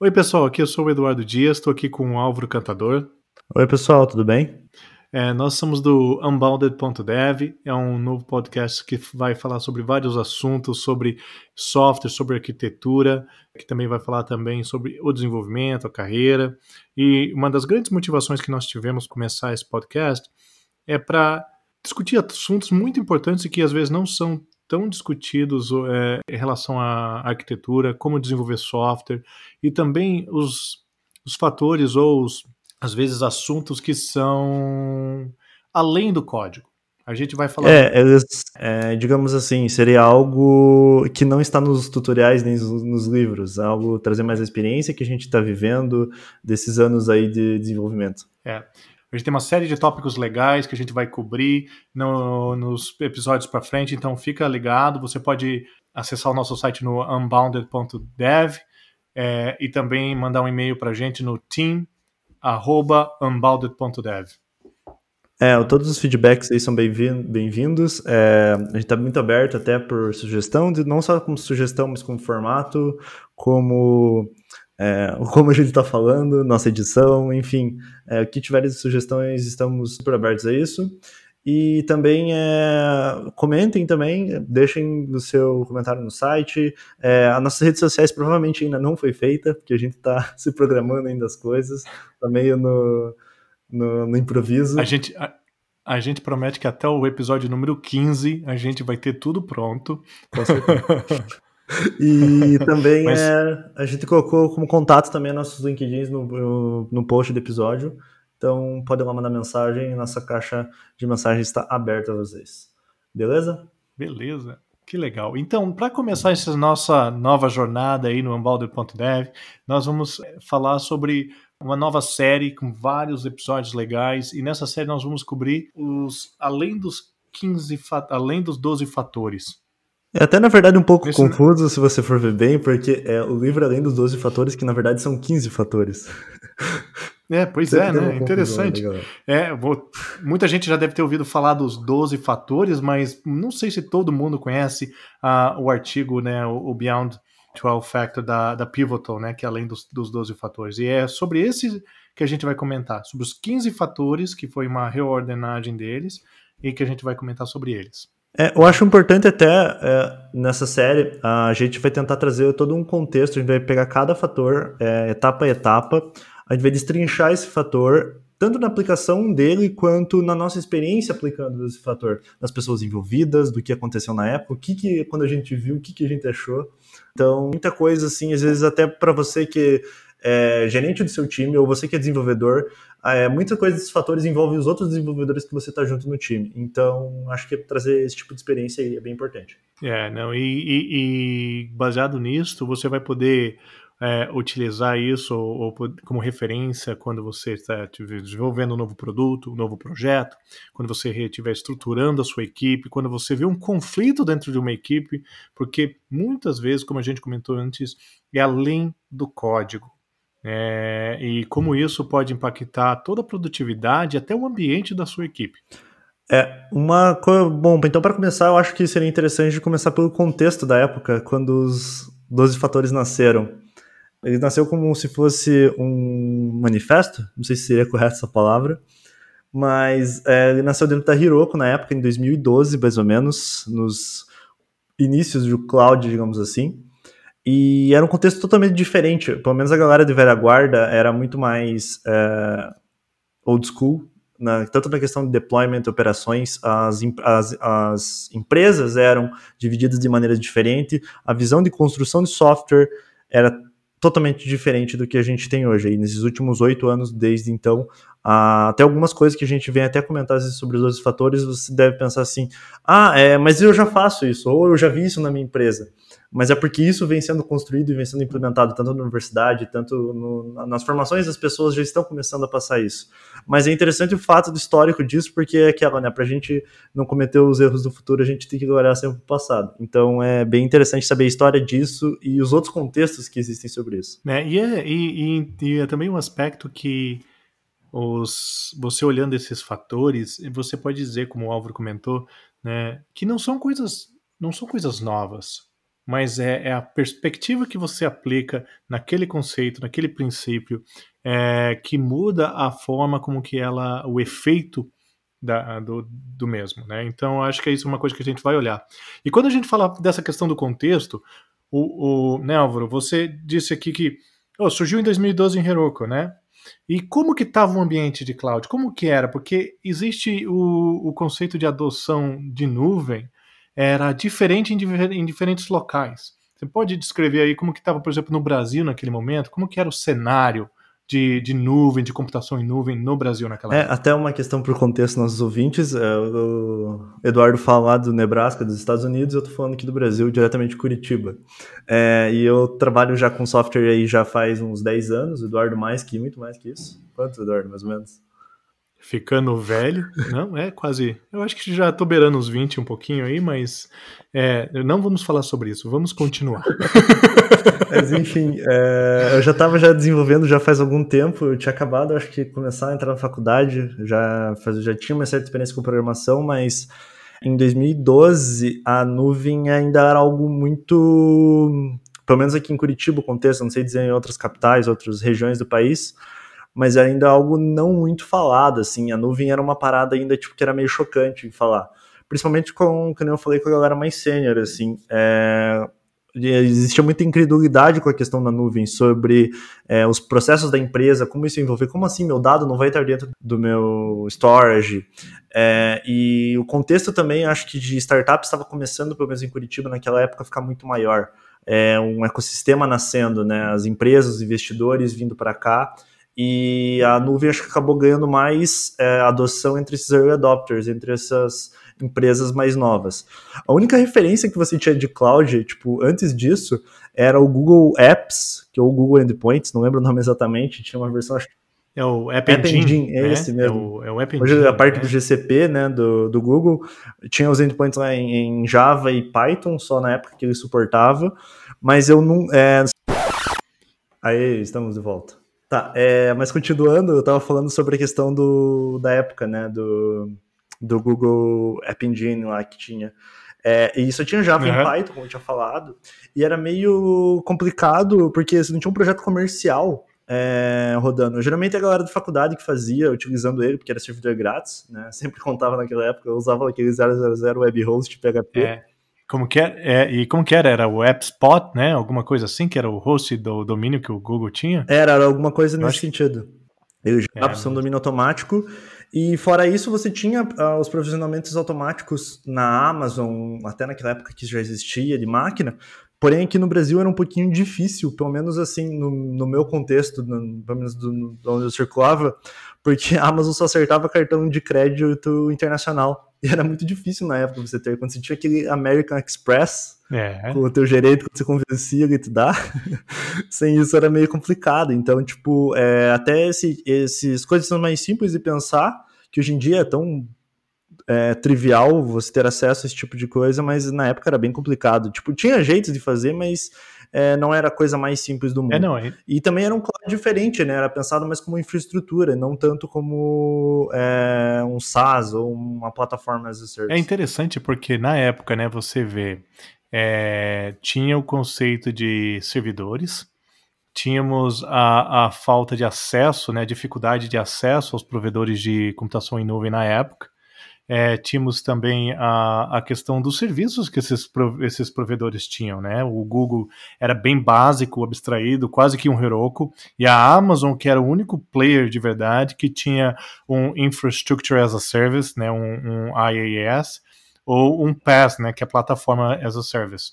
Oi, pessoal, aqui eu sou o Eduardo Dias, estou aqui com o Álvaro Cantador. Oi, pessoal, tudo bem? É, nós somos do Unbounded.dev, é um novo podcast que vai falar sobre vários assuntos, sobre software, sobre arquitetura, que também vai falar também sobre o desenvolvimento, a carreira. E uma das grandes motivações que nós tivemos começar esse podcast é para discutir assuntos muito importantes e que às vezes não são tão discutidos é, em relação à arquitetura, como desenvolver software e também os, os fatores ou os, às vezes assuntos que são além do código. A gente vai falar. É, é, digamos assim, seria algo que não está nos tutoriais nem nos livros, algo trazer mais a experiência que a gente está vivendo desses anos aí de desenvolvimento. É. A gente tem uma série de tópicos legais que a gente vai cobrir no, nos episódios para frente, então fica ligado. Você pode acessar o nosso site no unbounded.dev é, e também mandar um e-mail para a gente no team@unbounded.dev. É, todos os feedbacks aí são bem-vindos. É, a gente está muito aberto até por sugestão, não só como sugestão, mas como formato, como é, como a gente está falando, nossa edição, enfim, é, o que tiverem sugestões, estamos super abertos a isso. E também é, comentem também, deixem o seu comentário no site. É, as nossas redes sociais provavelmente ainda não foi feita, porque a gente está se programando ainda as coisas, está meio no, no, no, improviso. A gente, a, a, gente promete que até o episódio número 15 a gente vai ter tudo pronto. E também Mas... é, a gente colocou como contato também nossos LinkedIns no, no post do episódio. Então podem lá mandar mensagem, nossa caixa de mensagem está aberta a vocês. Beleza? Beleza. Que legal. Então, para começar essa nossa nova jornada aí no Unbounded.dev, nós vamos eh, falar sobre uma nova série com vários episódios legais. E nessa série nós vamos cobrir os além dos 15 além dos 12 fatores. É até, na verdade, um pouco Isso, confuso, né? se você for ver bem, porque é o livro além dos 12 fatores, que na verdade são 15 fatores. É, pois é, né? Interessante. É, vou, muita gente já deve ter ouvido falar dos 12 fatores, mas não sei se todo mundo conhece uh, o artigo, né, o, o Beyond 12 Factor da, da Pivotal, né, que é além dos, dos 12 fatores. E é sobre esse que a gente vai comentar, sobre os 15 fatores, que foi uma reordenagem deles, e que a gente vai comentar sobre eles. É, eu acho importante até é, nessa série a gente vai tentar trazer todo um contexto, a gente vai pegar cada fator, é, etapa a etapa, a gente vai destrinchar esse fator, tanto na aplicação dele quanto na nossa experiência aplicando esse fator, nas pessoas envolvidas, do que aconteceu na época, o que, que quando a gente viu, o que, que a gente achou. Então, muita coisa assim, às vezes até para você que é gerente do seu time ou você que é desenvolvedor, é, muita coisa desses fatores envolve os outros desenvolvedores que você está junto no time. Então, acho que trazer esse tipo de experiência aí é bem importante. É, não, e, e, e baseado nisso, você vai poder é, utilizar isso ou, ou, como referência quando você está desenvolvendo um novo produto, um novo projeto, quando você estiver estruturando a sua equipe, quando você vê um conflito dentro de uma equipe, porque muitas vezes, como a gente comentou antes, é além do código. É, e como isso pode impactar toda a produtividade até o ambiente da sua equipe. É, uma coisa. Bom, então para começar, eu acho que seria interessante começar pelo contexto da época, quando os 12 fatores nasceram. Ele nasceu como se fosse um manifesto, não sei se seria correta essa palavra, mas é, ele nasceu dentro da Hiroko na época, em 2012, mais ou menos, nos inícios do cloud, digamos assim. E era um contexto totalmente diferente. Pelo menos a galera de velha guarda era muito mais é, old school, na, tanto na questão de deployment, operações, as, as, as empresas eram divididas de maneira diferente, a visão de construção de software era totalmente diferente do que a gente tem hoje. E nesses últimos oito anos, desde então, até algumas coisas que a gente vem até comentar sobre os outros fatores, você deve pensar assim: ah, é, mas eu já faço isso, ou eu já vi isso na minha empresa mas é porque isso vem sendo construído e vem sendo implementado tanto na universidade, tanto no, nas formações as pessoas já estão começando a passar isso. Mas é interessante o fato do histórico disso, porque é aquela, né, para a gente não cometer os erros do futuro, a gente tem que olhar sempre o passado. Então é bem interessante saber a história disso e os outros contextos que existem sobre isso. É, e, é, e, e, e é também um aspecto que os, você olhando esses fatores, você pode dizer, como o Álvaro comentou, né, que não são coisas não são coisas novas mas é, é, a perspectiva que você aplica naquele conceito, naquele princípio, é, que muda a forma como que ela, o efeito da, do, do mesmo, né? Então, acho que é isso uma coisa que a gente vai olhar. E quando a gente fala dessa questão do contexto, o, o né, Álvaro, você disse aqui que oh, surgiu em 2012 em Heroku, né? E como que estava o ambiente de cloud? Como que era? Porque existe o, o conceito de adoção de nuvem, era diferente em, em diferentes locais. Você pode descrever aí como que estava, por exemplo, no Brasil naquele momento? Como que era o cenário de, de nuvem, de computação em nuvem no Brasil naquela é, época? Até uma questão para o contexto nossos ouvintes. É, o Eduardo fala lá do Nebraska, dos Estados Unidos, eu estou falando aqui do Brasil, diretamente de Curitiba. É, e eu trabalho já com software aí já faz uns 10 anos, Eduardo mais que, muito mais que isso. Quantos, Eduardo, mais ou menos? Ficando velho. Não, é quase. Eu acho que já tô beirando os 20 um pouquinho aí, mas é, não vamos falar sobre isso, vamos continuar. mas enfim, é, eu já estava já desenvolvendo já faz algum tempo, eu tinha acabado, acho que começar a entrar na faculdade, já, faz, já tinha uma certa experiência com programação, mas em 2012 a nuvem ainda era algo muito. Pelo menos aqui em Curitiba, o contexto, não sei dizer em outras capitais, outras regiões do país, mas ainda algo não muito falado, assim, a nuvem era uma parada ainda, tipo, que era meio chocante de falar, principalmente com, como eu falei, com a galera mais sênior, assim, é, existia muita incredulidade com a questão da nuvem sobre é, os processos da empresa, como isso envolver, como assim meu dado não vai estar dentro do meu storage, é, e o contexto também, acho que de startup estava começando, pelo menos em Curitiba, naquela época, a ficar muito maior, é, um ecossistema nascendo, né, as empresas, os investidores vindo para cá, e a nuvem acho que acabou ganhando mais é, adoção entre esses early adopters, entre essas empresas mais novas. A única referência que você tinha de cloud, tipo, antes disso, era o Google Apps, que é o Google Endpoints, não lembro o nome exatamente, tinha uma versão, acho é o App, App Engine, Engine, é né? esse mesmo. É o, é o App Hoje Engine, a parte né? do GCP, né, do, do Google, tinha os endpoints lá em, em, Java e Python, só na época que ele suportava, mas eu não... É... Aí, estamos de volta. Tá, é, mas continuando, eu estava falando sobre a questão do, da época, né, do, do Google App Engine lá que tinha. É, e isso tinha Java uhum. em Python, como eu tinha falado, e era meio complicado porque você não tinha um projeto comercial é, rodando. Geralmente a galera da faculdade que fazia, utilizando ele, porque era servidor grátis, né? Sempre contava naquela época, eu usava aquele 000 web host PHP. É. Como que era? É, e como que era? Era o AppSpot, né? Alguma coisa assim, que era o host do domínio que o Google tinha? Era, era alguma coisa nesse sentido. Ele já é, um domínio automático. E fora isso, você tinha uh, os provisionamentos automáticos na Amazon, até naquela época que já existia de máquina. Porém, aqui no Brasil era um pouquinho difícil, pelo menos assim, no, no meu contexto, no, pelo menos do, onde eu circulava, porque a Amazon só acertava cartão de crédito internacional. E era muito difícil na época você ter. Quando você tinha aquele American Express, é. com o teu gerente, quando você convencia ele te dá, sem isso era meio complicado. Então, tipo, é, até esse, esses coisas são mais simples de pensar, que hoje em dia é tão é, trivial você ter acesso a esse tipo de coisa, mas na época era bem complicado. Tipo, tinha jeitos de fazer, mas é, não era a coisa mais simples do mundo. É, não, é... E também era um cloud diferente, né? Era pensado mais como infraestrutura, não tanto como é, um SaaS ou uma plataforma as a service. É interessante porque na época, né, você vê, é, tinha o conceito de servidores, tínhamos a, a falta de acesso, né, dificuldade de acesso aos provedores de computação em nuvem na época, é, tínhamos também a, a questão dos serviços que esses, esses provedores tinham, né? O Google era bem básico, abstraído, quase que um Heroku, e a Amazon, que era o único player de verdade que tinha um Infrastructure as a Service, né? um, um IaaS, ou um PaaS, né? que é a Plataforma as a Service.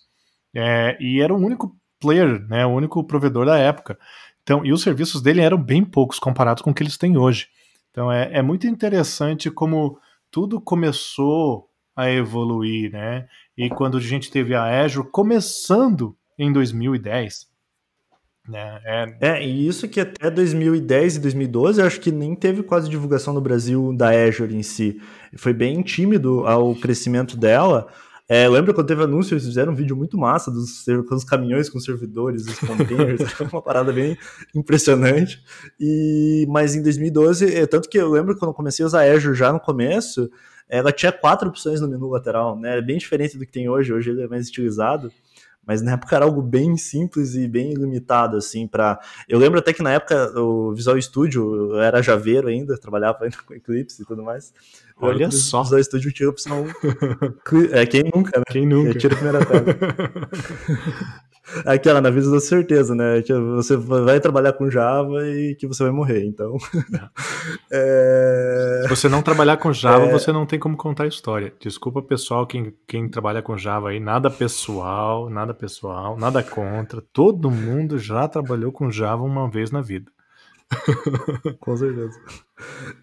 É, e era o único player, né? o único provedor da época. Então, e os serviços dele eram bem poucos comparados com o que eles têm hoje. Então, é, é muito interessante como tudo começou a evoluir, né? E quando a gente teve a Azure começando em 2010, né? É... é, e isso que até 2010 e 2012 eu acho que nem teve quase divulgação no Brasil da Azure em si. Foi bem tímido ao crescimento dela. É, lembra quando teve anúncio, eles fizeram um vídeo muito massa dos, dos caminhões com servidores, os containers, uma parada bem impressionante. E, mas em 2012, é, tanto que eu lembro quando eu comecei a usar Azure já no começo, ela tinha quatro opções no menu lateral, né? É bem diferente do que tem hoje, hoje ele é mais estilizado. Mas na época era algo bem simples e bem limitado, assim, para Eu lembro até que na época o Visual Studio era javeiro ainda, trabalhava ainda com Eclipse e tudo mais. Olha só. O Visual Studio tinha a opção... é, quem nunca, né? Quem nunca? Tira a primeira pedra. Aquela, na vida da certeza, né? Que você vai trabalhar com Java e que você vai morrer, então. é... Se você não trabalhar com Java, é... você não tem como contar a história. Desculpa, pessoal, quem, quem trabalha com Java aí, nada pessoal, nada pessoal, nada contra. Todo mundo já trabalhou com Java uma vez na vida. com certeza.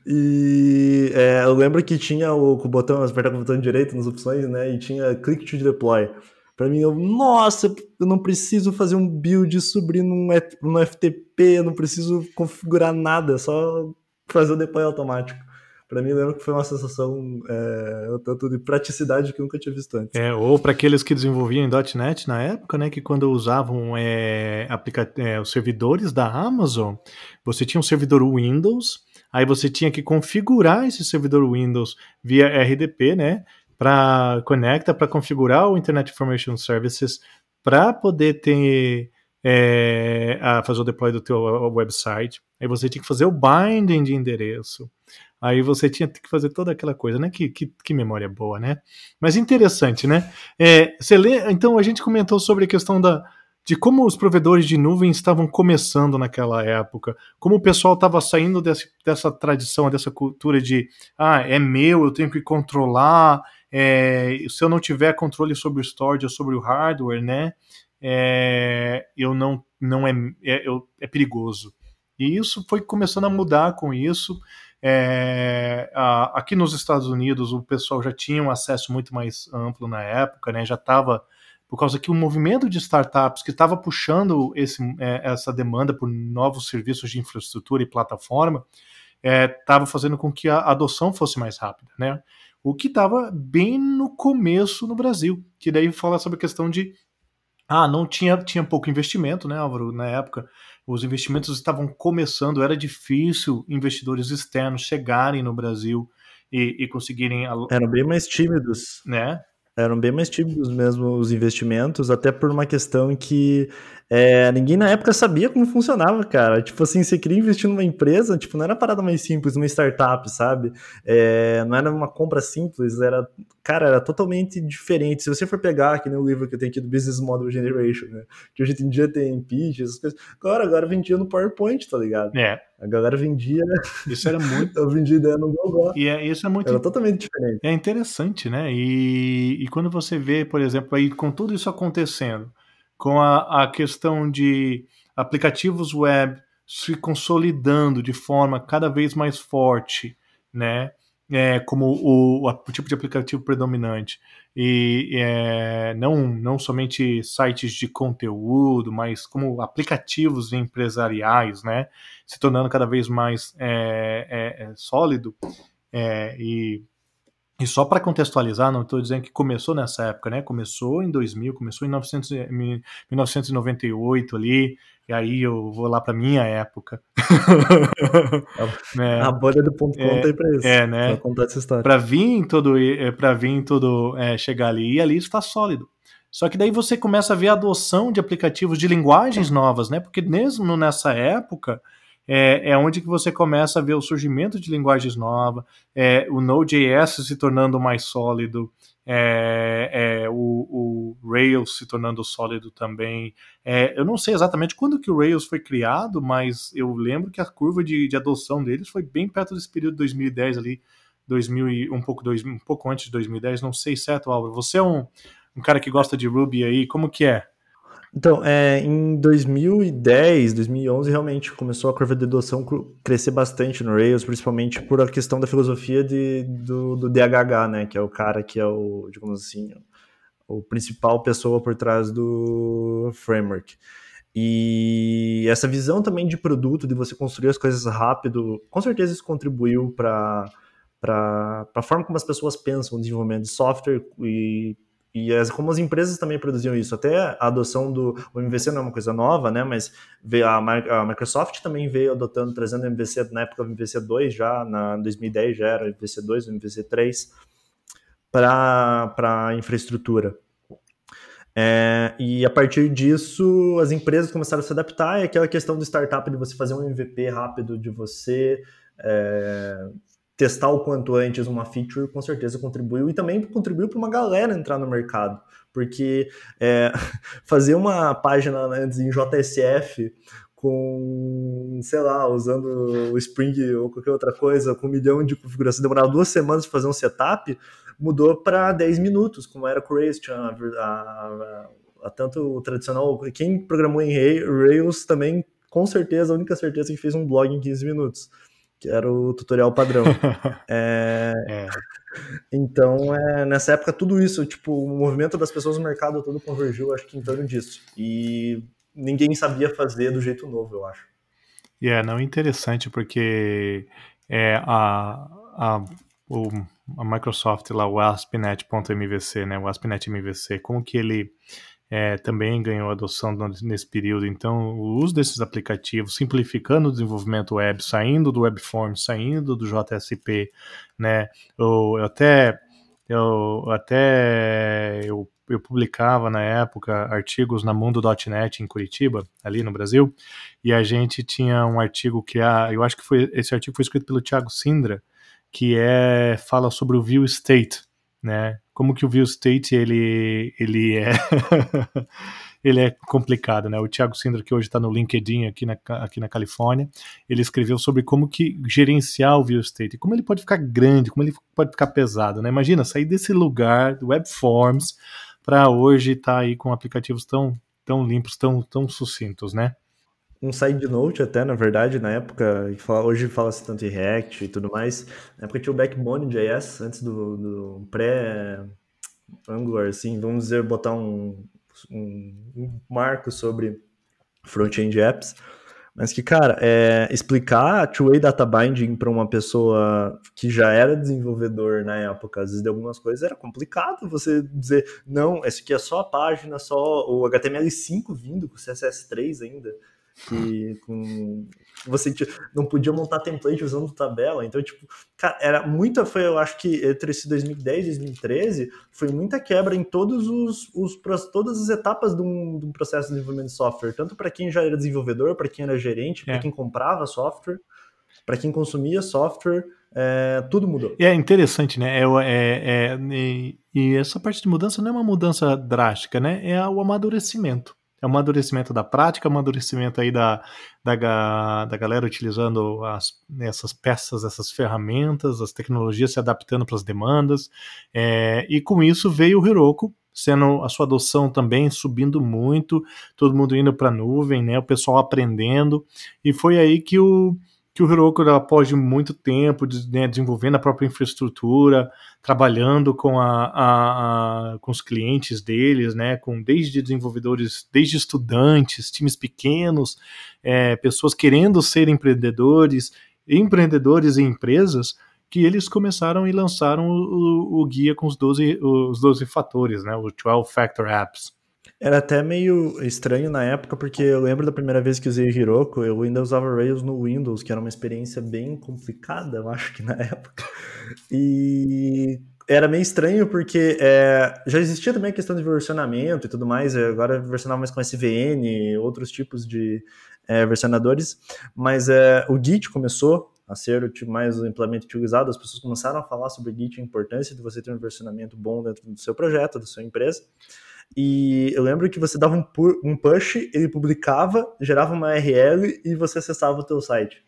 E é, eu lembro que tinha o, o botão, apertar com o botão direito nas opções, né? E tinha click to deploy. Para mim, eu, nossa, eu não preciso fazer um build, subir num, num FTP, eu não preciso configurar nada, é só fazer o deploy automático. Para mim, eu lembro que foi uma sensação é, tanto de praticidade que eu nunca tinha visto antes. É, ou para aqueles que desenvolviam em .NET na época, né, que quando usavam é, é, os servidores da Amazon, você tinha um servidor Windows, aí você tinha que configurar esse servidor Windows via RDP, né, para conecta para configurar o Internet Information Services para poder ter é, a fazer o deploy do teu website. Aí você tinha que fazer o binding de endereço. Aí você tinha que fazer toda aquela coisa, né? Que, que, que memória boa, né? Mas interessante, né? É, você lê, então a gente comentou sobre a questão da, de como os provedores de nuvem estavam começando naquela época, como o pessoal estava saindo desse, dessa tradição, dessa cultura de ah, é meu, eu tenho que controlar, é, se eu não tiver controle sobre o storage ou sobre o hardware, né, é, eu não, não é, é, é perigoso. E isso foi começando a mudar com isso. É, a, aqui nos Estados Unidos o pessoal já tinha um acesso muito mais amplo na época, né? Já estava por causa que o movimento de startups que estava puxando esse, é, essa demanda por novos serviços de infraestrutura e plataforma estava é, fazendo com que a adoção fosse mais rápida, né? O que estava bem no começo no Brasil, que daí fala sobre a questão de ah, não tinha, tinha pouco investimento, né, Álvaro, na época. Os investimentos estavam começando, era difícil investidores externos chegarem no Brasil e, e conseguirem. Eram bem mais tímidos. Né? Eram bem mais tímidos mesmo os investimentos, até por uma questão que é, ninguém na época sabia como funcionava, cara. Tipo assim, você queria investir numa empresa, tipo, não era parada mais simples, uma startup, sabe? É, não era uma compra simples, era, cara, era totalmente diferente. Se você for pegar, que nem o livro que eu tenho aqui do Business Model Generation, né? Que hoje em dia tem pitch, essas coisas. Agora, agora vendia no PowerPoint, tá ligado? É. A galera vendia. Isso era muito. eu vendia ideia no Google. E é, isso é muito. Era totalmente diferente. É interessante, né? E, e quando você vê, por exemplo, aí com tudo isso acontecendo, com a, a questão de aplicativos web se consolidando de forma cada vez mais forte, né? É, como o, o, tipo de aplicativo predominante e é, não, não somente sites de conteúdo, mas como aplicativos empresariais, né, se tornando cada vez mais é, é, é sólido é, e e só para contextualizar, não estou dizendo que começou nessa época, né? Começou em 2000, começou em 900, 1998 ali, e aí eu vou lá para minha época. é, a bolha do ponto é, conta aí para isso. É, né? Pra contar essa história. Para vir todo, é, para vir todo é, chegar ali e ali está sólido. Só que daí você começa a ver a adoção de aplicativos de linguagens novas, né? Porque mesmo nessa época é, é onde que você começa a ver o surgimento de linguagens novas, é, o Node.js se tornando mais sólido, é, é, o, o, Rails se tornando sólido também. É, eu não sei exatamente quando que o Rails foi criado, mas eu lembro que a curva de, de adoção deles foi bem perto desse período de 2010 ali, 2000 e, um pouco dois, um pouco antes de 2010, não sei certo, Álvaro. Você é um, um cara que gosta de Ruby aí, como que é? Então, é, em 2010, 2011, realmente começou a curva de adoção crescer bastante no Rails, principalmente por a questão da filosofia de, do, do DHH, né, que é o cara que é o, digamos assim, o principal pessoa por trás do framework. E essa visão também de produto, de você construir as coisas rápido, com certeza isso contribuiu para para a forma como as pessoas pensam o desenvolvimento de software e e as, como as empresas também produziam isso, até a adoção do o MVC não é uma coisa nova, né? Mas a, a Microsoft também veio adotando, trazendo o MVC na época do MVC 2 já, na 2010 já era MVC 2, MVC 3 para a infraestrutura. É, e a partir disso, as empresas começaram a se adaptar, e aquela questão do startup de você fazer um MVP rápido, de você é, testar o quanto antes uma feature, com certeza contribuiu, e também contribuiu para uma galera entrar no mercado, porque é, fazer uma página antes em JSF com, sei lá, usando o Spring ou qualquer outra coisa, com um milhão de configurações, demorava duas semanas para fazer um setup, mudou para 10 minutos, como era com o Rails, tinha a, a, a, tanto o tradicional, quem programou em Rails também, com certeza, a única certeza é que fez um blog em 15 minutos, que era o tutorial padrão. é, é. Então, é, nessa época, tudo isso, tipo, o movimento das pessoas no mercado todo convergiu, acho que em torno disso. E ninguém sabia fazer do jeito novo, eu acho. E yeah, é, não interessante porque é, a, a, o a Microsoft lá, o ASP.NET.mvc, né, o ASP.NET MVC, como que ele é, também ganhou adoção nesse período. Então, o uso desses aplicativos, simplificando o desenvolvimento web, saindo do WebForms, saindo do JSP, né, eu até eu até eu, eu publicava na época artigos na Mundo.net em Curitiba, ali no Brasil, e a gente tinha um artigo que a, eu acho que foi esse artigo foi escrito pelo Thiago Sindra, que é fala sobre o view state, né? Como que o view state ele ele é ele é complicado, né? O Thiago Sindra que hoje está no LinkedIn aqui na, aqui na Califórnia, ele escreveu sobre como que gerenciar o view state, como ele pode ficar grande, como ele pode ficar pesado, né? Imagina sair desse lugar do web forms para hoje estar tá aí com aplicativos tão tão limpos, tão tão sucintos, né? Um side note até, na verdade, na época, hoje fala-se tanto em React e tudo mais, na época tinha o Backbone JS, antes do, do pré-Angular, assim, vamos dizer, botar um, um, um marco sobre front-end apps, mas que, cara, é, explicar two-way data binding para uma pessoa que já era desenvolvedor na época, às vezes de algumas coisas, era complicado você dizer, não, esse aqui é só a página, só o HTML5 vindo com CSS3 ainda que com você não podia montar template usando tabela. Então, tipo, cara, era muita, foi, eu acho que entre esse 2010 e 2013, foi muita quebra em todos os, os todas as etapas de um, de um processo de desenvolvimento de software, tanto para quem já era desenvolvedor, para quem era gerente, é. para quem comprava software, para quem consumia software, é, tudo mudou. É interessante, né? É, é, é, e essa parte de mudança não é uma mudança drástica, né? É o amadurecimento é um amadurecimento da prática, um amadurecimento aí da, da, da galera utilizando as, essas peças, essas ferramentas, as tecnologias se adaptando para as demandas, é, e com isso veio o Heroku, sendo a sua adoção também subindo muito, todo mundo indo para a nuvem, né, o pessoal aprendendo, e foi aí que o, que o Heroku, após muito tempo né, desenvolvendo a própria infraestrutura, trabalhando com, a, a, a, com os clientes deles, né, com desde desenvolvedores, desde estudantes, times pequenos, é, pessoas querendo ser empreendedores, empreendedores e empresas, que eles começaram e lançaram o, o, o guia com os 12, os 12 fatores, né, o 12 Factor Apps. Era até meio estranho na época, porque eu lembro da primeira vez que usei Hiroko, eu ainda usava Rails no Windows, que era uma experiência bem complicada, eu acho que na época. E era meio estranho porque é, já existia também a questão de versionamento e tudo mais, agora versionava mais com SVN, outros tipos de é, versionadores, mas é, o Git começou a ser o tipo mais amplamente utilizado, as pessoas começaram a falar sobre Git, a importância de você ter um versionamento bom dentro do seu projeto, da sua empresa. E eu lembro que você dava um, um push, ele publicava, gerava uma URL e você acessava o teu site.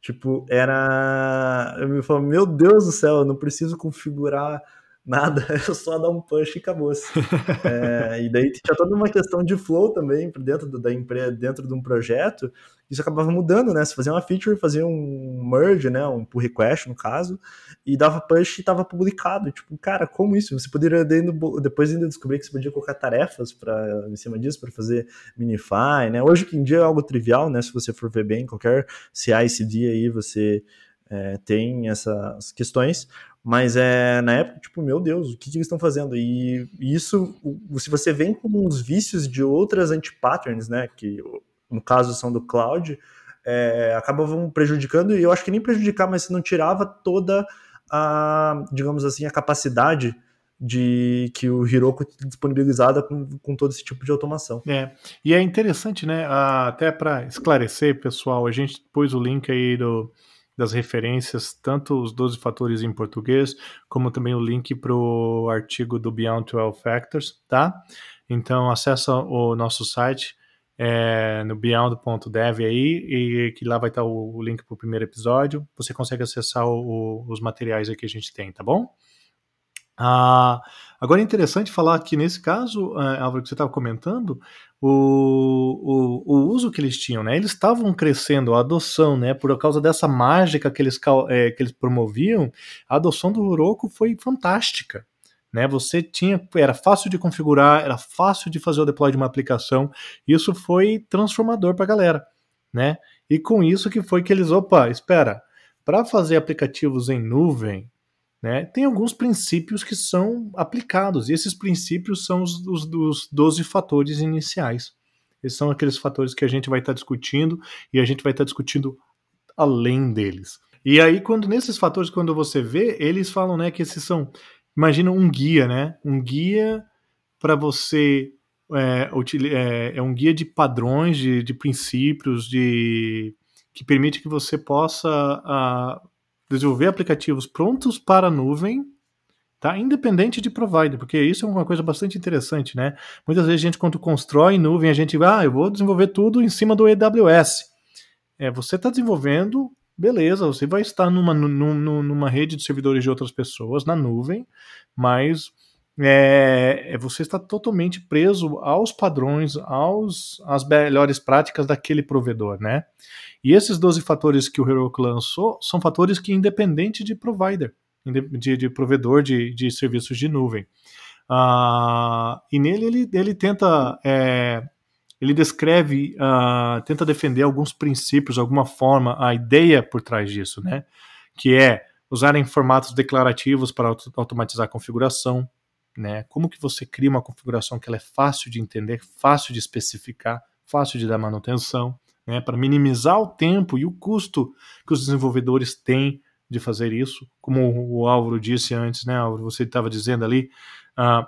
Tipo, era. Eu me falava, meu Deus do céu, eu não preciso configurar nada, é só dar um push e acabou. -se. é, e daí tinha toda uma questão de flow também dentro do, da empresa, dentro de um projeto, isso acabava mudando, né? Você fazia uma feature, fazia um merge, né? Um pull request, no caso, e dava push e estava publicado. Tipo, cara, como isso? Você poderia depois ainda descobrir que você podia colocar tarefas para em cima disso para fazer minify, né? Hoje em dia é algo trivial, né? Se você for ver bem, qualquer CI/CD aí você é, tem essas questões, mas é na época, tipo, meu Deus, o que, que eles estão fazendo? E, isso, se você vem com os vícios de outras anti-patterns, né? Que no caso são do cloud, é, acabavam prejudicando, e eu acho que nem prejudicar, mas se não tirava toda a, digamos assim, a capacidade de que o Heroku disponibilizada com, com todo esse tipo de automação. É, e é interessante, né? Até para esclarecer, pessoal, a gente pôs o link aí do, das referências, tanto os 12 fatores em português, como também o link para o artigo do Beyond 12 Factors, tá? Então acessa o nosso site é, no beyond.dev aí, e que lá vai estar o, o link para o primeiro episódio. Você consegue acessar o, os materiais aí que a gente tem, tá bom? Ah, agora é interessante falar que nesse caso, uh, Álvaro, que você estava comentando, o, o, o, uso que eles tinham, né? Eles estavam crescendo, a adoção, né? Por causa dessa mágica que eles, é, que eles promoviam, a adoção do Heroku foi fantástica. Né, você tinha, era fácil de configurar, era fácil de fazer o deploy de uma aplicação. Isso foi transformador para a galera, né? E com isso que foi que eles, opa, espera, para fazer aplicativos em nuvem, né, tem alguns princípios que são aplicados, e esses princípios são os, os dos 12 fatores iniciais. Esses são aqueles fatores que a gente vai estar tá discutindo e a gente vai estar tá discutindo além deles. E aí, quando nesses fatores, quando você vê, eles falam né, que esses são. Imagina um guia, né? Um guia para você. É, é, é, um guia de padrões, de, de princípios, de que permite que você possa uh, desenvolver aplicativos prontos para a nuvem, tá? Independente de provider, porque isso é uma coisa bastante interessante, né? Muitas vezes a gente, quando constrói nuvem, a gente, ah, eu vou desenvolver tudo em cima do AWS. É, você está desenvolvendo, beleza, você vai estar numa, numa, numa rede de servidores de outras pessoas, na nuvem, mas é, é, você está totalmente preso aos padrões, aos, às melhores práticas daquele provedor, né? E esses 12 fatores que o Heroku lançou são fatores que independente de provider, de, de provedor de, de, serviços de nuvem. Uh, e nele ele, ele tenta, é, ele descreve, uh, tenta defender alguns princípios, alguma forma, a ideia por trás disso, né? Que é usarem formatos declarativos para automatizar a configuração, né? Como que você cria uma configuração que ela é fácil de entender, fácil de especificar, fácil de dar manutenção né, para minimizar o tempo e o custo que os desenvolvedores têm de fazer isso. Como o Álvaro disse antes, né, Álvaro, você estava dizendo ali, uh,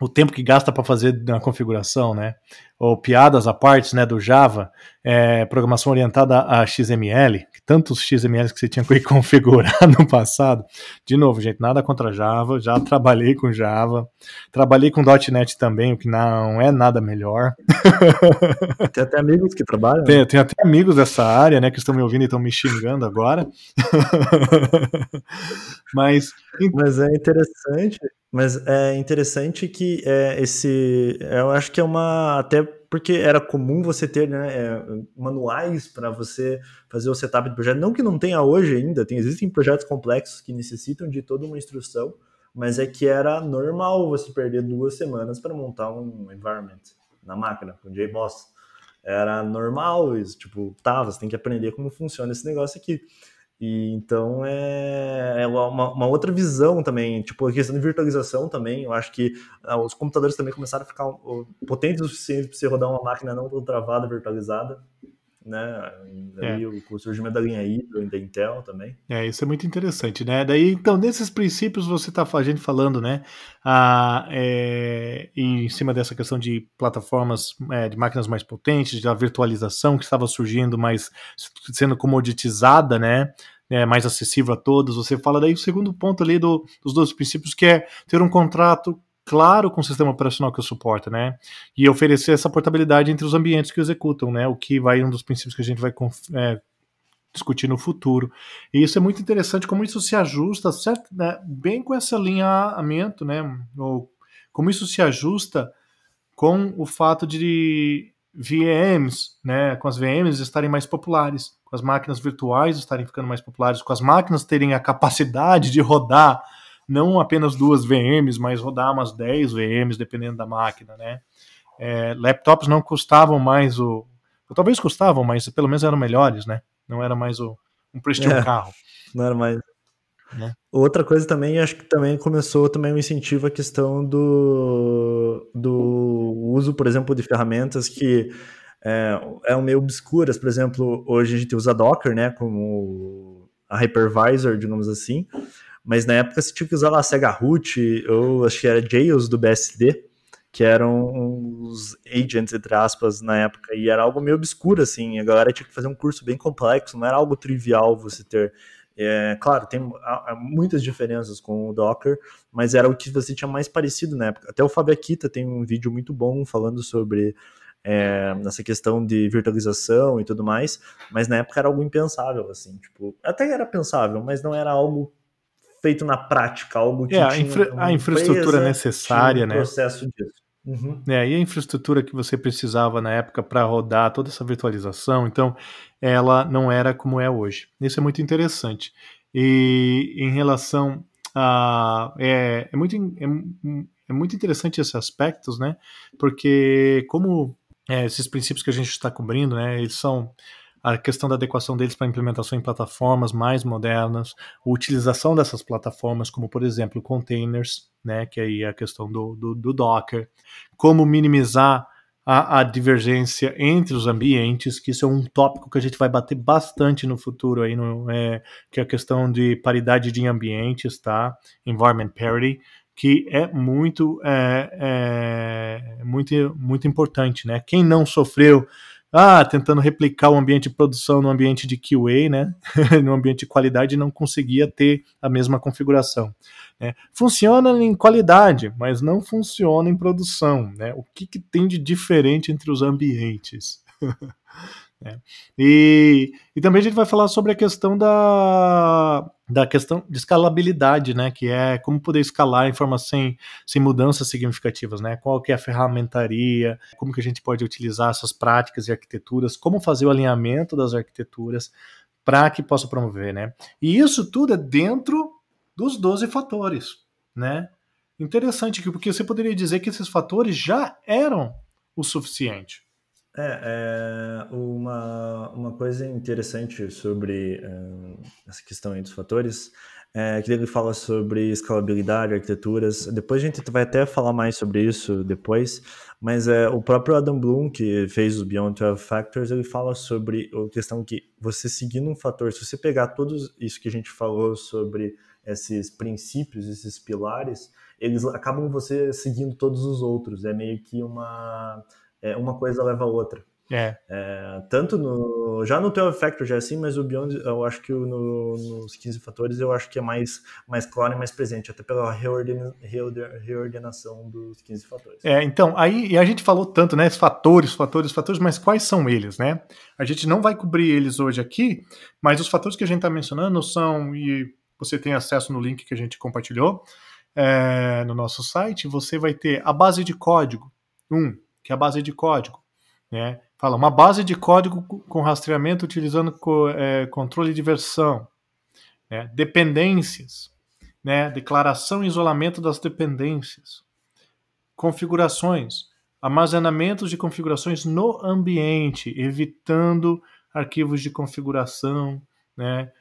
o tempo que gasta para fazer na configuração, né? Ou piadas à parte, né, do Java, é, programação orientada a XML, tantos XMLs que você tinha que configurar no passado. De novo, gente, nada contra Java, já trabalhei com Java, trabalhei com .NET também, o que não é nada melhor. Tem até amigos que trabalham. Tem, tem até amigos dessa área, né, que estão me ouvindo e estão me xingando agora. Mas, Mas é interessante mas é interessante que é, esse. Eu acho que é uma. Até porque era comum você ter né, é, manuais para você fazer o setup do projeto. Não que não tenha hoje ainda, tem, existem projetos complexos que necessitam de toda uma instrução, mas é que era normal você perder duas semanas para montar um environment na máquina, com JBoss. Era normal isso, tipo, tá, você tem que aprender como funciona esse negócio aqui. E então é, é uma, uma, outra visão também, tipo, a questão de virtualização também. Eu acho que ah, os computadores também começaram a ficar potentes o suficiente para você rodar uma máquina não tão travada, virtualizada né? É. o, o, surgimento da linha Hydro da Intel também. É, isso é muito interessante, né? Daí, então, nesses princípios você está a gente falando, né? Ah, é, em cima dessa questão de plataformas é, de máquinas mais potentes, da virtualização que estava surgindo, mais sendo comoditizada, né? É, mais acessível a todos. Você fala daí o segundo ponto ali do, dos dois princípios, que é ter um contrato claro com o sistema operacional que o suporta, né? E oferecer essa portabilidade entre os ambientes que executam, né? O que vai um dos princípios que a gente vai é, discutir no futuro. E isso é muito interessante como isso se ajusta, certo, né? bem com esse alinhamento, né? Ou como isso se ajusta com o fato de VMs, né, com as VMs estarem mais populares, com as máquinas virtuais estarem ficando mais populares, com as máquinas terem a capacidade de rodar não apenas duas VMs, mas rodar umas 10 VMs, dependendo da máquina, né? É, laptops não custavam mais o. Talvez custavam, mas pelo menos eram melhores, né? Não era mais o, um preço de um é, carro. Não era mais. Né? Outra coisa também, acho que também começou também um incentivo à questão do, do uso, por exemplo, de ferramentas que é, é meio obscuras. Por exemplo, hoje a gente usa Docker, né? Como a hypervisor, digamos assim Mas na época você tinha que usar lá Sega Root, ou acho que era Jails do BSD, que eram os agents, entre aspas, na época, e era algo meio obscuro, assim, a galera tinha que fazer um curso bem complexo, não era algo trivial você ter. É, claro, tem muitas diferenças com o Docker, mas era o que você tinha mais parecido na época. Até o Fábio Akita tem um vídeo muito bom falando sobre é, nessa questão de virtualização e tudo mais, mas na época era algo impensável, assim, tipo, até era pensável, mas não era algo feito na prática, algo que é, a, infra a infraestrutura necessária, um né? processo disso. Uhum. É, e a infraestrutura que você precisava na época para rodar toda essa virtualização, então ela não era como é hoje. Isso é muito interessante. E em relação a. É, é, muito, é, é muito interessante esses aspectos, né? Porque como é, esses princípios que a gente está cobrindo, né, eles são a questão da adequação deles para implementação em plataformas mais modernas, a utilização dessas plataformas, como por exemplo containers, né, que aí é a questão do, do, do Docker, como minimizar a, a, divergência entre os ambientes, que isso é um tópico que a gente vai bater bastante no futuro aí, no, é, que é a questão de paridade de ambientes, tá? Environment parity, que é muito, é, é, muito, muito importante, né? Quem não sofreu ah, tentando replicar o ambiente de produção no ambiente de QA, né? no ambiente de qualidade, não conseguia ter a mesma configuração. Né? Funciona em qualidade, mas não funciona em produção. Né? O que, que tem de diferente entre os ambientes? Né? E, e também a gente vai falar sobre a questão da, da questão de escalabilidade, né? Que é como poder escalar em forma sem, sem mudanças significativas, né? Qual que é a ferramentaria, como que a gente pode utilizar essas práticas e arquiteturas, como fazer o alinhamento das arquiteturas para que possa promover, né? E isso tudo é dentro dos 12 fatores, né? Interessante, porque você poderia dizer que esses fatores já eram o suficiente. É, é uma, uma coisa interessante sobre uh, essa questão aí dos fatores é que ele fala sobre escalabilidade, arquiteturas. Depois a gente vai até falar mais sobre isso depois, mas é o próprio Adam Bloom, que fez os Beyond 12 Factors, ele fala sobre a questão que você seguindo um fator, se você pegar tudo isso que a gente falou sobre esses princípios, esses pilares, eles acabam você seguindo todos os outros. É meio que uma é, uma coisa leva a outra. É. é. tanto no. Já no 12 Factor já é assim, mas o Beyond, eu acho que no, nos 15 fatores eu acho que é mais, mais claro e mais presente, até pela reordena, reordenação dos 15 fatores. É, então, aí a gente falou tanto, né? Fatores, fatores, fatores, mas quais são eles, né? A gente não vai cobrir eles hoje aqui, mas os fatores que a gente está mencionando são, e você tem acesso no link que a gente compartilhou é, no nosso site, você vai ter a base de código, um, que é a base de código. Né? Fala, uma base de código com rastreamento utilizando co, é, controle de versão. Né? Dependências, né? declaração e isolamento das dependências. Configurações, armazenamentos de configurações no ambiente, evitando arquivos de configuração, né?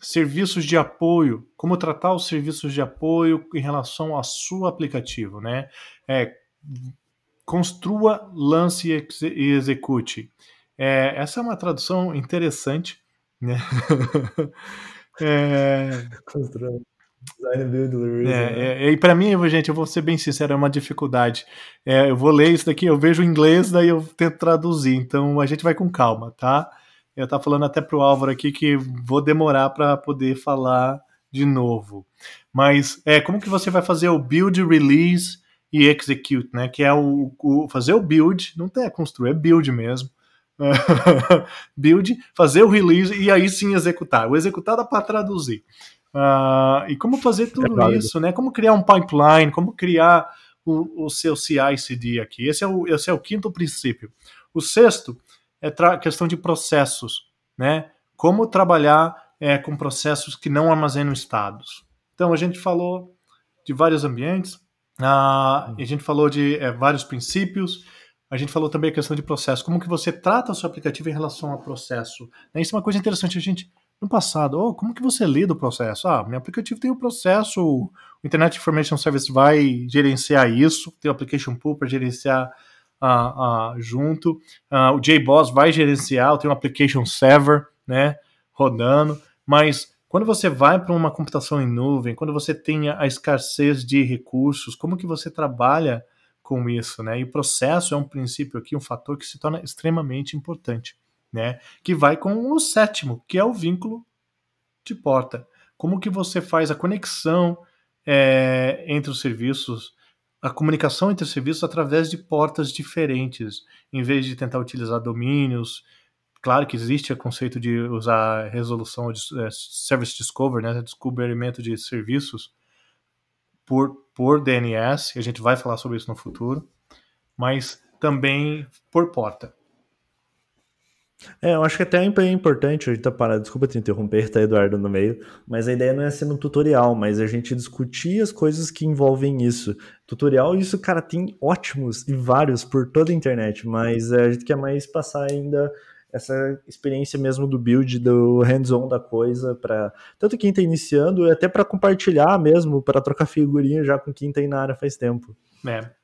serviços de apoio, como tratar os serviços de apoio em relação ao seu aplicativo, né? É, construa, lance e execute. É, essa é uma tradução interessante, né? é... Design, build, é, é, e para mim, gente, eu vou ser bem sincero, é uma dificuldade. É, eu vou ler isso daqui, eu vejo inglês, daí eu tento traduzir. Então a gente vai com calma, tá? Eu tava falando até pro Álvaro aqui que vou demorar para poder falar de novo. Mas é como que você vai fazer o build, release e execute, né? Que é o, o fazer o build, não é construir, é build mesmo. build, fazer o release e aí sim executar. O executar dá para traduzir. Uh, e como fazer tudo é isso, né? Como criar um pipeline, como criar o, o seu CI/CD aqui. Esse é, o, esse é o quinto princípio. O sexto é questão de processos, né? Como trabalhar é, com processos que não armazenam estados. Então a gente falou de vários ambientes, ah, a gente falou de é, vários princípios, a gente falou também a questão de processo, como que você trata o seu aplicativo em relação ao processo. Né? Isso é uma coisa interessante, a gente, no passado, oh, como que você lida o processo? Ah, meu aplicativo tem o um processo, o Internet Information Service vai gerenciar isso, tem o Application Pool para gerenciar ah, ah, junto, o JBoss vai gerenciar, tem um Application Server, né, rodando, mas quando você vai para uma computação em nuvem, quando você tem a escassez de recursos, como que você trabalha com isso, né? E o processo é um princípio aqui, um fator que se torna extremamente importante, né? Que vai com o sétimo, que é o vínculo de porta. Como que você faz a conexão é, entre os serviços, a comunicação entre os serviços através de portas diferentes, em vez de tentar utilizar domínios. Claro que existe o conceito de usar resolução de é, service discovery, né, descobrimento de serviços por, por DNS, a gente vai falar sobre isso no futuro, mas também por porta. É, eu acho que até é importante, a gente tá parado, desculpa te interromper, tá, Eduardo, no meio, mas a ideia não é ser um tutorial, mas a gente discutir as coisas que envolvem isso. Tutorial, isso, cara, tem ótimos e vários por toda a internet, mas a gente quer mais passar ainda essa experiência mesmo do build, do hands-on da coisa, para tanto quem está iniciando, até para compartilhar mesmo, para trocar figurinha já com quem tem tá na área faz tempo. É.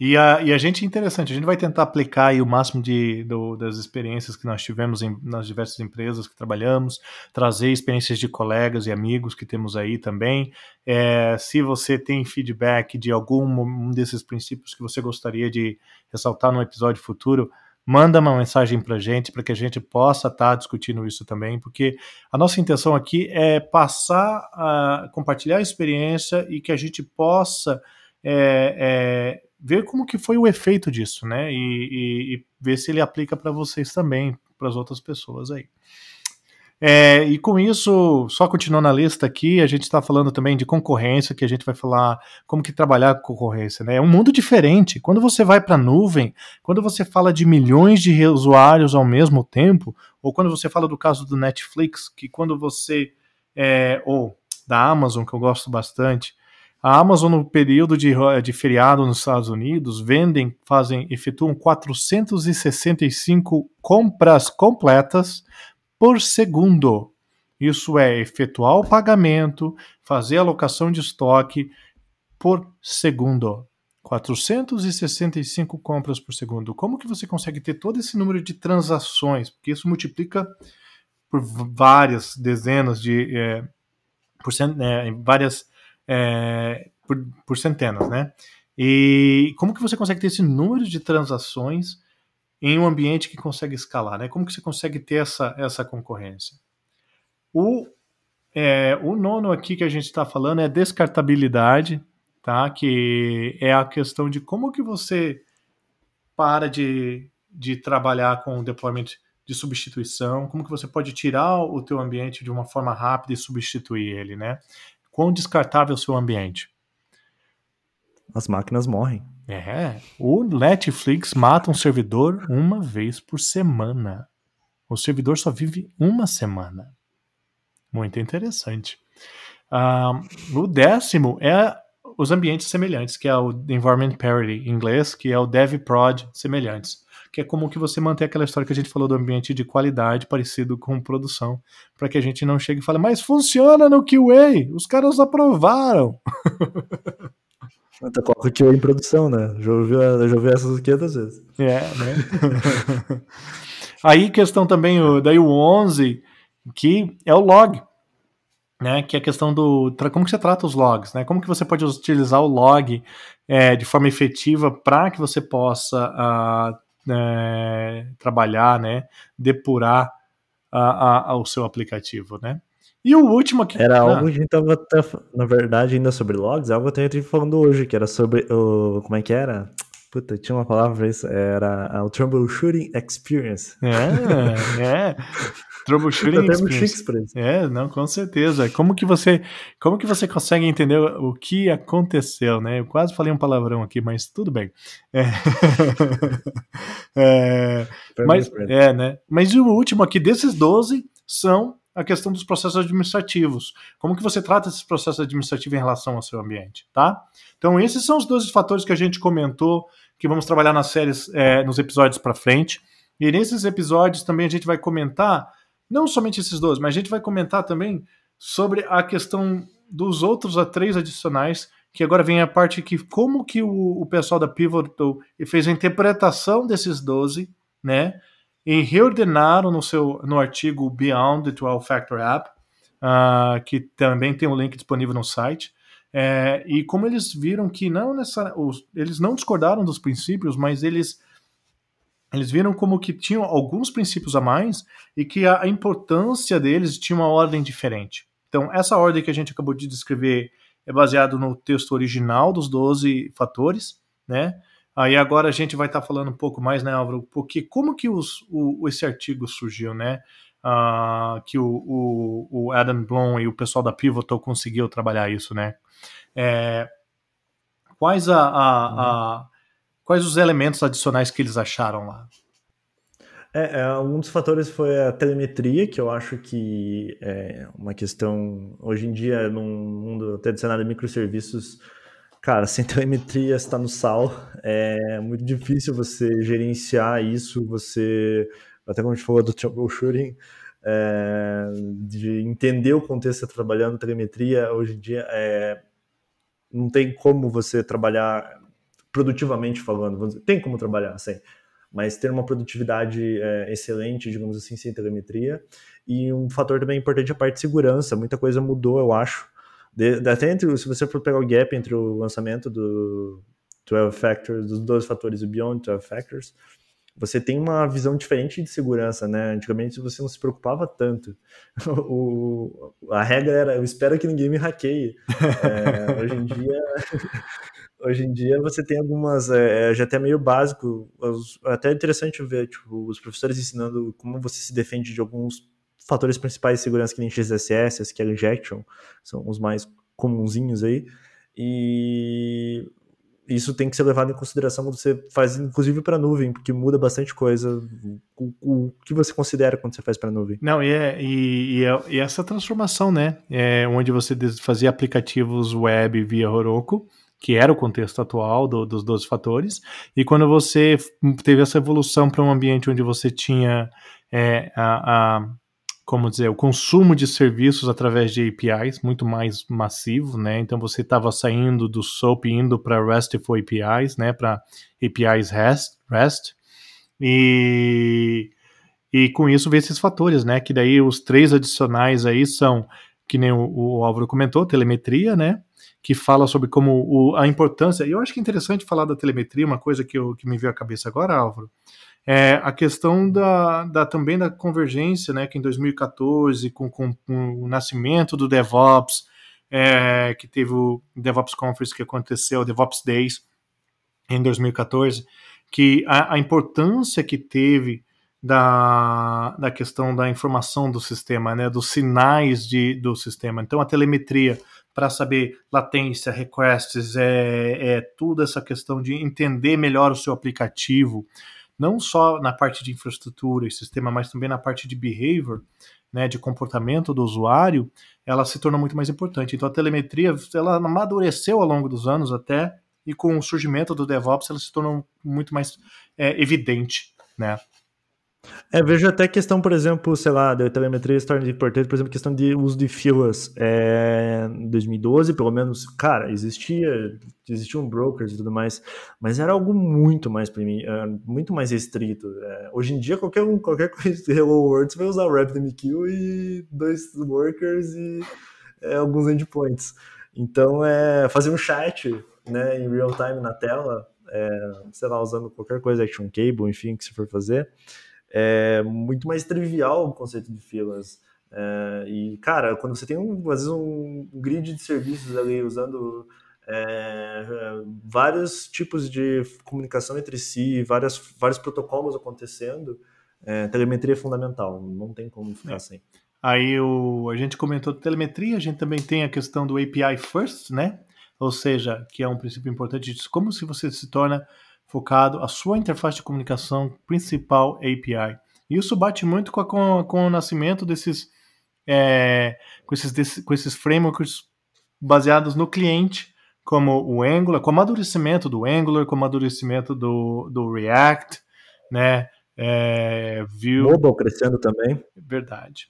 E a, e a gente, interessante, a gente vai tentar aplicar o máximo de, do, das experiências que nós tivemos em, nas diversas empresas que trabalhamos, trazer experiências de colegas e amigos que temos aí também. É, se você tem feedback de algum um desses princípios que você gostaria de ressaltar no episódio futuro, manda uma mensagem para a gente, para que a gente possa estar tá discutindo isso também, porque a nossa intenção aqui é passar, a compartilhar a experiência e que a gente possa é, é, ver como que foi o efeito disso, né? E, e, e ver se ele aplica para vocês também, para as outras pessoas aí. É, e com isso, só continuando a lista aqui, a gente está falando também de concorrência, que a gente vai falar como que trabalhar com concorrência. Né? É um mundo diferente. Quando você vai para a nuvem, quando você fala de milhões de usuários ao mesmo tempo, ou quando você fala do caso do Netflix, que quando você. É, ou da Amazon, que eu gosto bastante, a Amazon, no período de, de feriado nos Estados Unidos, vendem, fazem, efetuam 465 compras completas por segundo. Isso é efetuar o pagamento, fazer a alocação de estoque por segundo. 465 compras por segundo. Como que você consegue ter todo esse número de transações? Porque isso multiplica por várias dezenas de. É, por cent, é, várias. É, por, por centenas, né? E como que você consegue ter esse número de transações em um ambiente que consegue escalar, né? Como que você consegue ter essa, essa concorrência? O, é, o nono aqui que a gente está falando é descartabilidade, tá? Que é a questão de como que você para de, de trabalhar com o deployment de substituição, como que você pode tirar o teu ambiente de uma forma rápida e substituir ele, né? Quão descartável é o seu ambiente? As máquinas morrem. É, o Netflix mata um servidor uma vez por semana. O servidor só vive uma semana. Muito interessante. Uh, o décimo é os ambientes semelhantes, que é o Environment Parity em inglês, que é o DevProd semelhantes, que é como que você manter aquela história que a gente falou do ambiente de qualidade parecido com produção, para que a gente não chegue e fale, mas funciona no QA, os caras aprovaram. Até coloca que em produção, né? Já ouvi, já ouvi essas 500 vezes. É, né? Aí questão também, daí o 11, que é o log, né? Que é a questão do como que você trata os logs, né? Como que você pode utilizar o log é, de forma efetiva para que você possa uh, é, trabalhar, né? Depurar uh, uh, o seu aplicativo, né? E o último aqui. Era ah. algo que a gente tava, na verdade, ainda sobre logs, algo que a gente falando hoje, que era sobre o. Como é que era? Puta, tinha uma palavra pra isso, era o Troubleshooting Experience. É, é. Troubleshooting Experience. É, não, com certeza. Como que você, como que você consegue entender o que aconteceu, né? Eu quase falei um palavrão aqui, mas tudo bem. É, é, mas, é, né? Mas o último aqui desses 12 são a questão dos processos administrativos. Como que você trata esses processos administrativos em relação ao seu ambiente, tá? Então, esses são os 12 fatores que a gente comentou, que vamos trabalhar nas séries, é, nos episódios para frente. E nesses episódios também a gente vai comentar, não somente esses 12, mas a gente vai comentar também sobre a questão dos outros a três adicionais, que agora vem a parte que como que o, o pessoal da Pivotal fez a interpretação desses 12, né? E reordenaram no seu no artigo Beyond the 12 Factor App uh, que também tem um link disponível no site. É, e como eles viram que não necessariamente, eles não discordaram dos princípios, mas eles eles viram como que tinham alguns princípios a mais e que a, a importância deles tinha uma ordem diferente. Então, essa ordem que a gente acabou de descrever é baseado no texto original dos 12 fatores, né? Aí agora a gente vai estar tá falando um pouco mais, né, Álvaro, porque como que os, o, esse artigo surgiu, né? Uh, que o, o, o, Adam Blom e o pessoal da Pivotal conseguiu trabalhar isso, né? É, quais a, a, a, quais os elementos adicionais que eles acharam lá? É, é, um dos fatores foi a telemetria, que eu acho que é uma questão hoje em dia num mundo tradicional de microserviços Cara, sem telemetria está no sal. É muito difícil você gerenciar isso, você, até como a gente falou do troubleshooting, é, de entender o contexto que está trabalhando, telemetria, hoje em dia, é, não tem como você trabalhar produtivamente falando. Tem como trabalhar, sim, mas ter uma produtividade é, excelente, digamos assim, sem telemetria. E um fator também importante é a parte de segurança. Muita coisa mudou, eu acho de, até entre, se você for pegar o gap entre o lançamento do 12 Factors, dos 12 fatores e Beyond 12 Factors, você tem uma visão diferente de segurança, né? Antigamente você não se preocupava tanto. O, a regra era, eu espero que ninguém me hackeie. É, hoje em dia, hoje em dia você tem algumas, é, é já até meio básico, até interessante ver tipo, os professores ensinando como você se defende de alguns fatores principais de segurança que nem XSS, SQL Injection, são os mais comunzinhos aí. E isso tem que ser levado em consideração quando você faz, inclusive para nuvem, porque muda bastante coisa. O, o, que você considera quando você faz para nuvem? Não, e, é, e, e, é, e, essa transformação, né? É onde você fazia aplicativos web via Heroku, que era o contexto atual do, dos 12 fatores, e quando você teve essa evolução para um ambiente onde você tinha é, a, a como dizer, o consumo de serviços através de APIs muito mais massivo, né? Então você estava saindo do SOAP indo para RESTful APIs, né? Para APIs REST, REST e e com isso vê esses fatores, né? Que daí os três adicionais aí são que nem o, o Álvaro comentou, telemetria, né? Que fala sobre como o, a importância. E eu acho que é interessante falar da telemetria, uma coisa que, eu, que me veio à cabeça agora, Álvaro, é, a questão da, da, também da convergência, né, que em 2014, com, com, com o nascimento do DevOps, é, que teve o DevOps Conference que aconteceu, o DevOps Days, em 2014, que a, a importância que teve da, da questão da informação do sistema, né, dos sinais de, do sistema. Então, a telemetria para saber latência, requests, é, é tudo essa questão de entender melhor o seu aplicativo, não só na parte de infraestrutura e sistema, mas também na parte de behavior, né, de comportamento do usuário, ela se torna muito mais importante. Então a telemetria, ela amadureceu ao longo dos anos até, e com o surgimento do DevOps, ela se tornou muito mais é, evidente, né? É, vejo até questão, por exemplo, sei lá, da telemetria se torna importante, por exemplo, questão de uso de filas. É, em 2012, pelo menos, cara, existia, existiam brokers e tudo mais, mas era algo muito mais é, muito mais restrito. É, hoje em dia, qualquer um, qualquer coisa de Hello World, você vai usar o RabbitMQ e dois workers e é, alguns endpoints. Então, é, fazer um chat né, em real time na tela, é, sei lá, usando qualquer coisa, Action Cable, enfim, que você for fazer, é muito mais trivial o conceito de filas. É, e, cara, quando você tem, um, às vezes, um grid de serviços ali usando é, vários tipos de comunicação entre si, várias, vários protocolos acontecendo, é, telemetria é fundamental, não tem como ficar é. sem. Aí o, a gente comentou telemetria, a gente também tem a questão do API First, né? Ou seja, que é um princípio importante de como se você se torna focado a sua interface de comunicação principal API. Isso bate muito com, a, com, com o nascimento desses, é, com, esses, desse, com esses frameworks baseados no cliente, como o Angular, com o amadurecimento do Angular, com o amadurecimento do, do React, né? É, Vue. Mobile crescendo também. Verdade.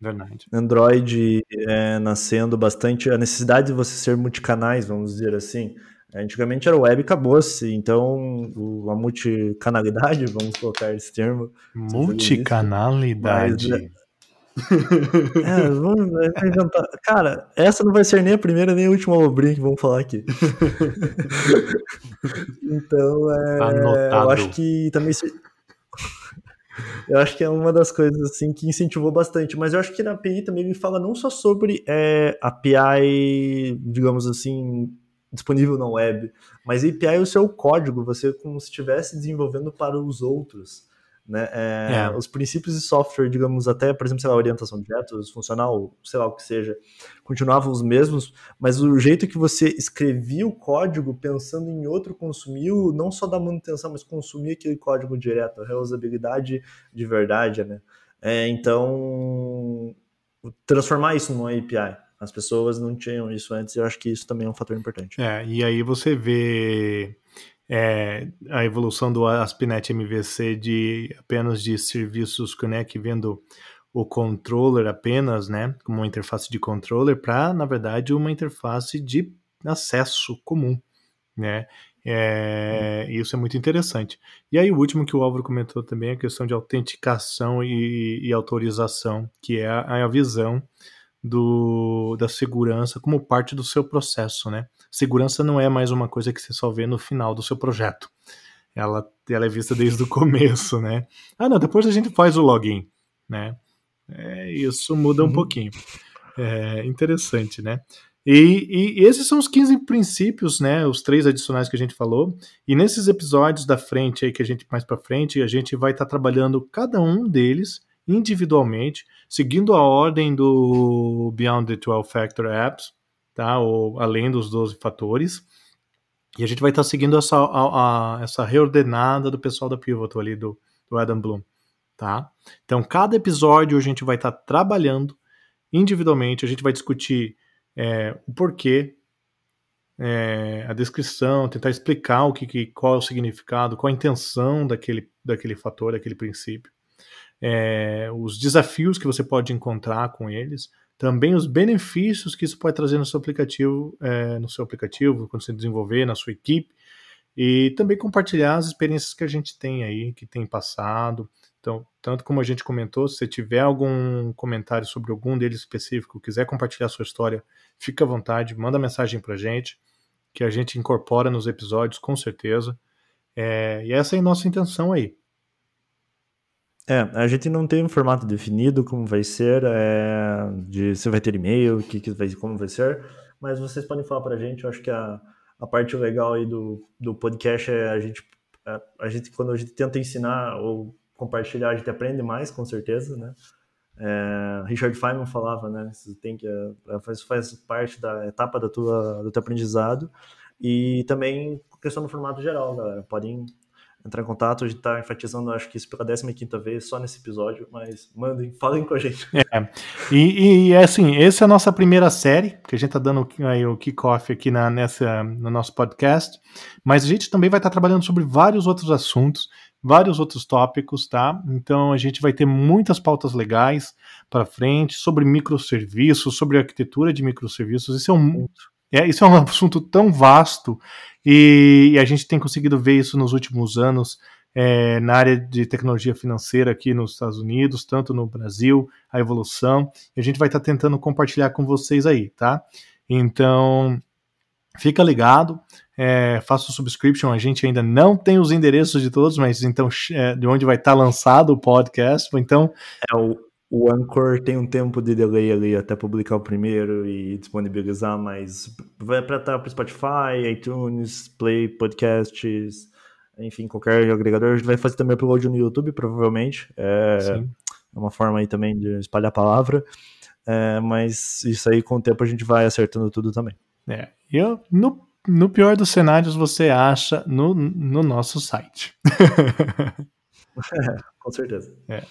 Verdade. Android é, nascendo bastante, a necessidade de você ser multicanais, vamos dizer assim. Antigamente era web e acabou-se, então a multicanalidade, vamos colocar esse termo. Multicanalidade. Mas, É, vamos inventar. Cara, essa não vai ser nem a primeira nem a última obrinha que vamos falar aqui. então, é, Anotado. eu acho que também. Eu acho que é uma das coisas assim que incentivou bastante, mas eu acho que na API também ele fala não só sobre é, API, digamos assim, disponível na web, mas API é o seu código, você como se estivesse desenvolvendo para os outros. Né? É, é. Os princípios de software, digamos, até, por exemplo, sei lá, orientação de objetos, funcional, sei lá o que seja, continuavam os mesmos, mas o jeito que você escrevia o código pensando em outro consumiu, não só da manutenção, mas consumir aquele código direto, a reusabilidade de verdade, né? É, então, transformar isso numa API. As pessoas não tinham isso antes, e eu acho que isso também é um fator importante. É, e aí você vê é, a evolução do ASP.NET MVC de apenas de serviços Connect vendo o controller apenas, né, como uma interface de controller, para, na verdade, uma interface de acesso comum, né, é, isso é muito interessante. E aí o último que o Álvaro comentou também é a questão de autenticação e, e autorização, que é a, a visão do, da segurança como parte do seu processo, né? Segurança não é mais uma coisa que você só vê no final do seu projeto. Ela, ela é vista desde o começo, né? Ah, não, depois a gente faz o login, né? É, isso muda um uhum. pouquinho. É interessante, né? E, e, esses são os 15 princípios, né? Os três adicionais que a gente falou. E nesses episódios da frente aí que a gente mais para frente, a gente vai estar tá trabalhando cada um deles individualmente, seguindo a ordem do Beyond the 12 Factor Apps, tá? Ou além dos 12 fatores. E a gente vai estar tá seguindo essa, a, a, essa reordenada do pessoal da Pivotal ali, do, do Adam Bloom, tá? Então, cada episódio a gente vai estar tá trabalhando individualmente, a gente vai discutir é, o porquê, é, a descrição, tentar explicar o que, que, qual é o significado, qual a intenção daquele, daquele fator, daquele princípio é, os desafios que você pode encontrar com eles, também os benefícios que isso pode trazer no seu aplicativo, é, no seu aplicativo, quando você desenvolver, na sua equipe, e também compartilhar as experiências que a gente tem aí, que tem passado. Então, tanto como a gente comentou, se você tiver algum comentário sobre algum deles específico, quiser compartilhar a sua história, fica à vontade, manda mensagem pra gente, que a gente incorpora nos episódios, com certeza. É, e essa é a nossa intenção aí. É, a gente não tem um formato definido como vai ser, é, de se vai ter e-mail, que, que vai, como vai ser, mas vocês podem falar para a gente. Eu acho que a, a parte legal aí do, do podcast é a gente, a, a, gente, quando a gente tenta ensinar ou compartilhar, a gente aprende mais, com certeza, né? É, Richard Feynman falava, né? Tem que é, faz, faz parte da etapa da tua, do teu aprendizado e também questão do formato geral, galera. Podem entrar em contato. A gente está enfatizando, acho que isso pela 15 vez, só nesse episódio, mas mandem, falem com a gente. É. E, e assim, essa é a nossa primeira série, que a gente está dando aí o kickoff aqui na, nessa, no nosso podcast, mas a gente também vai estar tá trabalhando sobre vários outros assuntos, vários outros tópicos, tá? Então a gente vai ter muitas pautas legais para frente sobre microserviços, sobre arquitetura de microserviços. Isso é um, é, isso é um assunto tão vasto e, e, a gente tem conseguido ver isso nos últimos anos é, na área de tecnologia financeira aqui nos Estados Unidos, tanto no Brasil, a evolução. E a gente vai estar tá tentando compartilhar com vocês aí, tá? Então, fica ligado, é, faça o subscription. A gente ainda não tem os endereços de todos, mas então é, de onde vai estar tá lançado o podcast. Então, é o o Anchor tem um tempo de delay ali até publicar o primeiro e disponibilizar, mas vai para estar para Spotify, iTunes, Play, Podcasts, enfim, qualquer agregador. A gente vai fazer também upload no YouTube, provavelmente. É, é uma forma aí também de espalhar a palavra. É, mas isso aí, com o tempo, a gente vai acertando tudo também. É, eu, no, no pior dos cenários, você acha no, no nosso site. é, com certeza. É.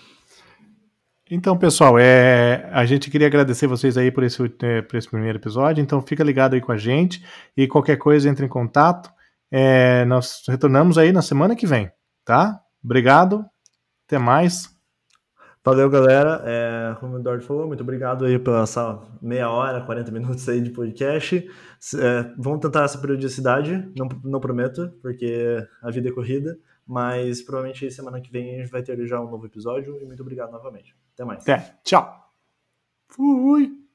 Então, pessoal, é, a gente queria agradecer vocês aí por esse, é, por esse primeiro episódio. Então, fica ligado aí com a gente e qualquer coisa entre em contato. É, nós retornamos aí na semana que vem, tá? Obrigado, até mais. Valeu, galera. É, como o Eduardo falou, muito obrigado aí pela essa meia hora, 40 minutos aí de podcast. É, vamos tentar essa periodicidade, não, não prometo, porque a vida é corrida, mas provavelmente semana que vem a gente vai ter já um novo episódio e muito obrigado novamente. Até mais. Até. Tchau. Fui.